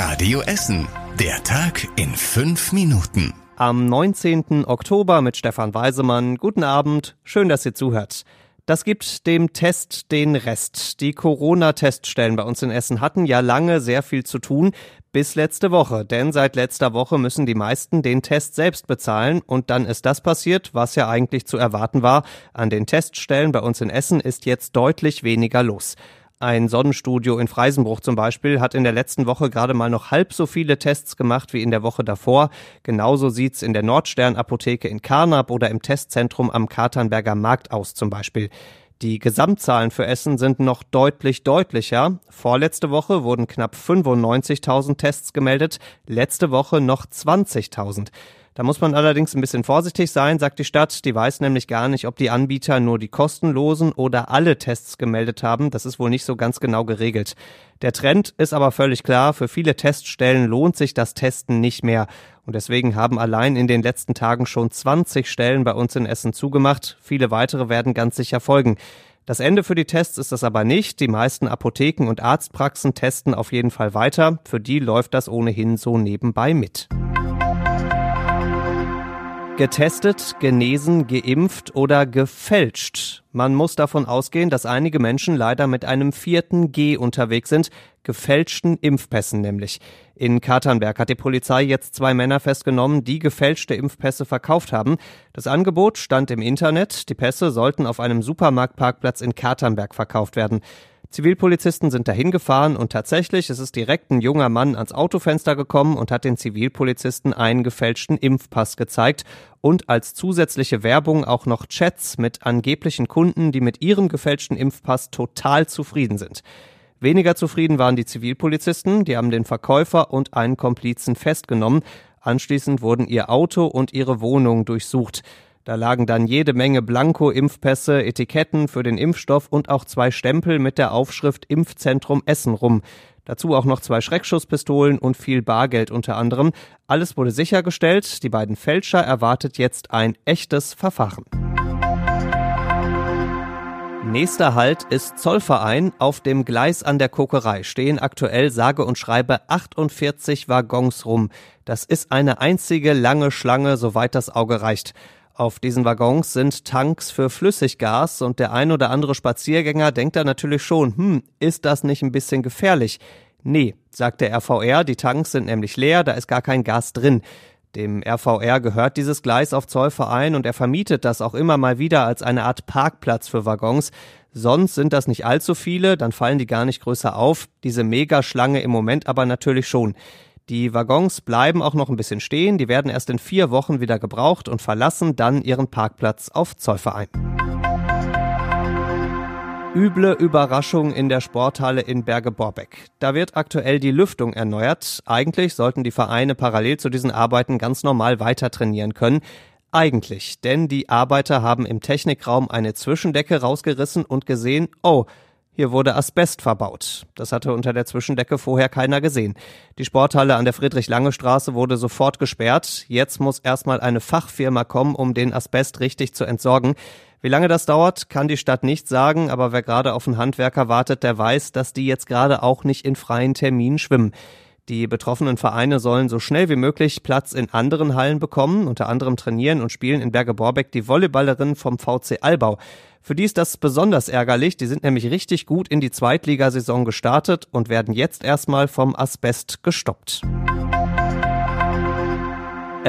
Radio Essen. Der Tag in fünf Minuten. Am 19. Oktober mit Stefan Weisemann. Guten Abend. Schön, dass ihr zuhört. Das gibt dem Test den Rest. Die Corona-Teststellen bei uns in Essen hatten ja lange sehr viel zu tun, bis letzte Woche. Denn seit letzter Woche müssen die meisten den Test selbst bezahlen. Und dann ist das passiert, was ja eigentlich zu erwarten war. An den Teststellen bei uns in Essen ist jetzt deutlich weniger los. Ein Sonnenstudio in Freisenbruch zum Beispiel hat in der letzten Woche gerade mal noch halb so viele Tests gemacht wie in der Woche davor. Genauso sieht's in der Nordstern Apotheke in Karnap oder im Testzentrum am Katernberger Markt aus zum Beispiel. Die Gesamtzahlen für Essen sind noch deutlich deutlicher. Vorletzte Woche wurden knapp 95.000 Tests gemeldet, letzte Woche noch 20.000. Da muss man allerdings ein bisschen vorsichtig sein, sagt die Stadt. Die weiß nämlich gar nicht, ob die Anbieter nur die kostenlosen oder alle Tests gemeldet haben. Das ist wohl nicht so ganz genau geregelt. Der Trend ist aber völlig klar. Für viele Teststellen lohnt sich das Testen nicht mehr. Und deswegen haben allein in den letzten Tagen schon 20 Stellen bei uns in Essen zugemacht. Viele weitere werden ganz sicher folgen. Das Ende für die Tests ist das aber nicht. Die meisten Apotheken und Arztpraxen testen auf jeden Fall weiter. Für die läuft das ohnehin so nebenbei mit. Getestet, genesen, geimpft oder gefälscht. Man muss davon ausgehen, dass einige Menschen leider mit einem vierten G unterwegs sind, gefälschten Impfpässen nämlich. In Katernberg hat die Polizei jetzt zwei Männer festgenommen, die gefälschte Impfpässe verkauft haben. Das Angebot stand im Internet, die Pässe sollten auf einem Supermarktparkplatz in Katernberg verkauft werden. Zivilpolizisten sind dahin gefahren und tatsächlich es ist direkt ein junger Mann ans Autofenster gekommen und hat den Zivilpolizisten einen gefälschten Impfpass gezeigt und als zusätzliche Werbung auch noch Chats mit angeblichen Kunden, die mit ihrem gefälschten Impfpass total zufrieden sind. Weniger zufrieden waren die Zivilpolizisten, die haben den Verkäufer und einen Komplizen festgenommen. Anschließend wurden ihr Auto und ihre Wohnung durchsucht. Da lagen dann jede Menge Blanko-Impfpässe, Etiketten für den Impfstoff und auch zwei Stempel mit der Aufschrift Impfzentrum Essen rum. Dazu auch noch zwei Schreckschusspistolen und viel Bargeld unter anderem. Alles wurde sichergestellt. Die beiden Fälscher erwartet jetzt ein echtes Verfahren. Nächster Halt ist Zollverein. Auf dem Gleis an der Kokerei stehen aktuell sage und schreibe 48 Waggons rum. Das ist eine einzige lange Schlange, soweit das Auge reicht. Auf diesen Waggons sind Tanks für Flüssiggas und der ein oder andere Spaziergänger denkt da natürlich schon, hm, ist das nicht ein bisschen gefährlich? Nee, sagt der RVR, die Tanks sind nämlich leer, da ist gar kein Gas drin. Dem RVR gehört dieses Gleis auf Zollverein und er vermietet das auch immer mal wieder als eine Art Parkplatz für Waggons. Sonst sind das nicht allzu viele, dann fallen die gar nicht größer auf. Diese Megaschlange im Moment aber natürlich schon. Die Waggons bleiben auch noch ein bisschen stehen, die werden erst in vier Wochen wieder gebraucht und verlassen dann ihren Parkplatz auf Zollverein. Üble Überraschung in der Sporthalle in Berge-Borbeck. Da wird aktuell die Lüftung erneuert. Eigentlich sollten die Vereine parallel zu diesen Arbeiten ganz normal weiter trainieren können. Eigentlich, denn die Arbeiter haben im Technikraum eine Zwischendecke rausgerissen und gesehen, oh, hier wurde Asbest verbaut. Das hatte unter der Zwischendecke vorher keiner gesehen. Die Sporthalle an der Friedrich-Lange-Straße wurde sofort gesperrt. Jetzt muss erstmal eine Fachfirma kommen, um den Asbest richtig zu entsorgen. Wie lange das dauert, kann die Stadt nicht sagen, aber wer gerade auf einen Handwerker wartet, der weiß, dass die jetzt gerade auch nicht in freien Terminen schwimmen. Die betroffenen Vereine sollen so schnell wie möglich Platz in anderen Hallen bekommen, unter anderem trainieren und spielen in Berge Borbeck die Volleyballerinnen vom VC Albau. Für die ist das besonders ärgerlich. Die sind nämlich richtig gut in die Zweitligasaison gestartet und werden jetzt erstmal vom Asbest gestoppt.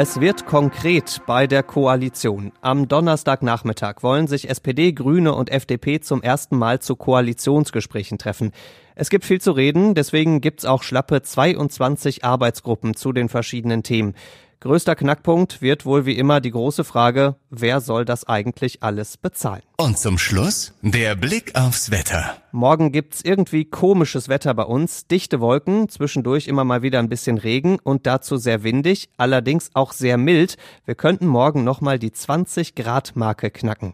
Es wird konkret bei der Koalition. Am Donnerstagnachmittag wollen sich SPD, Grüne und FDP zum ersten Mal zu Koalitionsgesprächen treffen. Es gibt viel zu reden, deswegen gibt's auch schlappe 22 Arbeitsgruppen zu den verschiedenen Themen. Größter Knackpunkt wird wohl wie immer die große Frage, wer soll das eigentlich alles bezahlen? Und zum Schluss der Blick aufs Wetter. Morgen gibt's irgendwie komisches Wetter bei uns, dichte Wolken, zwischendurch immer mal wieder ein bisschen Regen und dazu sehr windig, allerdings auch sehr mild. Wir könnten morgen nochmal die 20 Grad Marke knacken.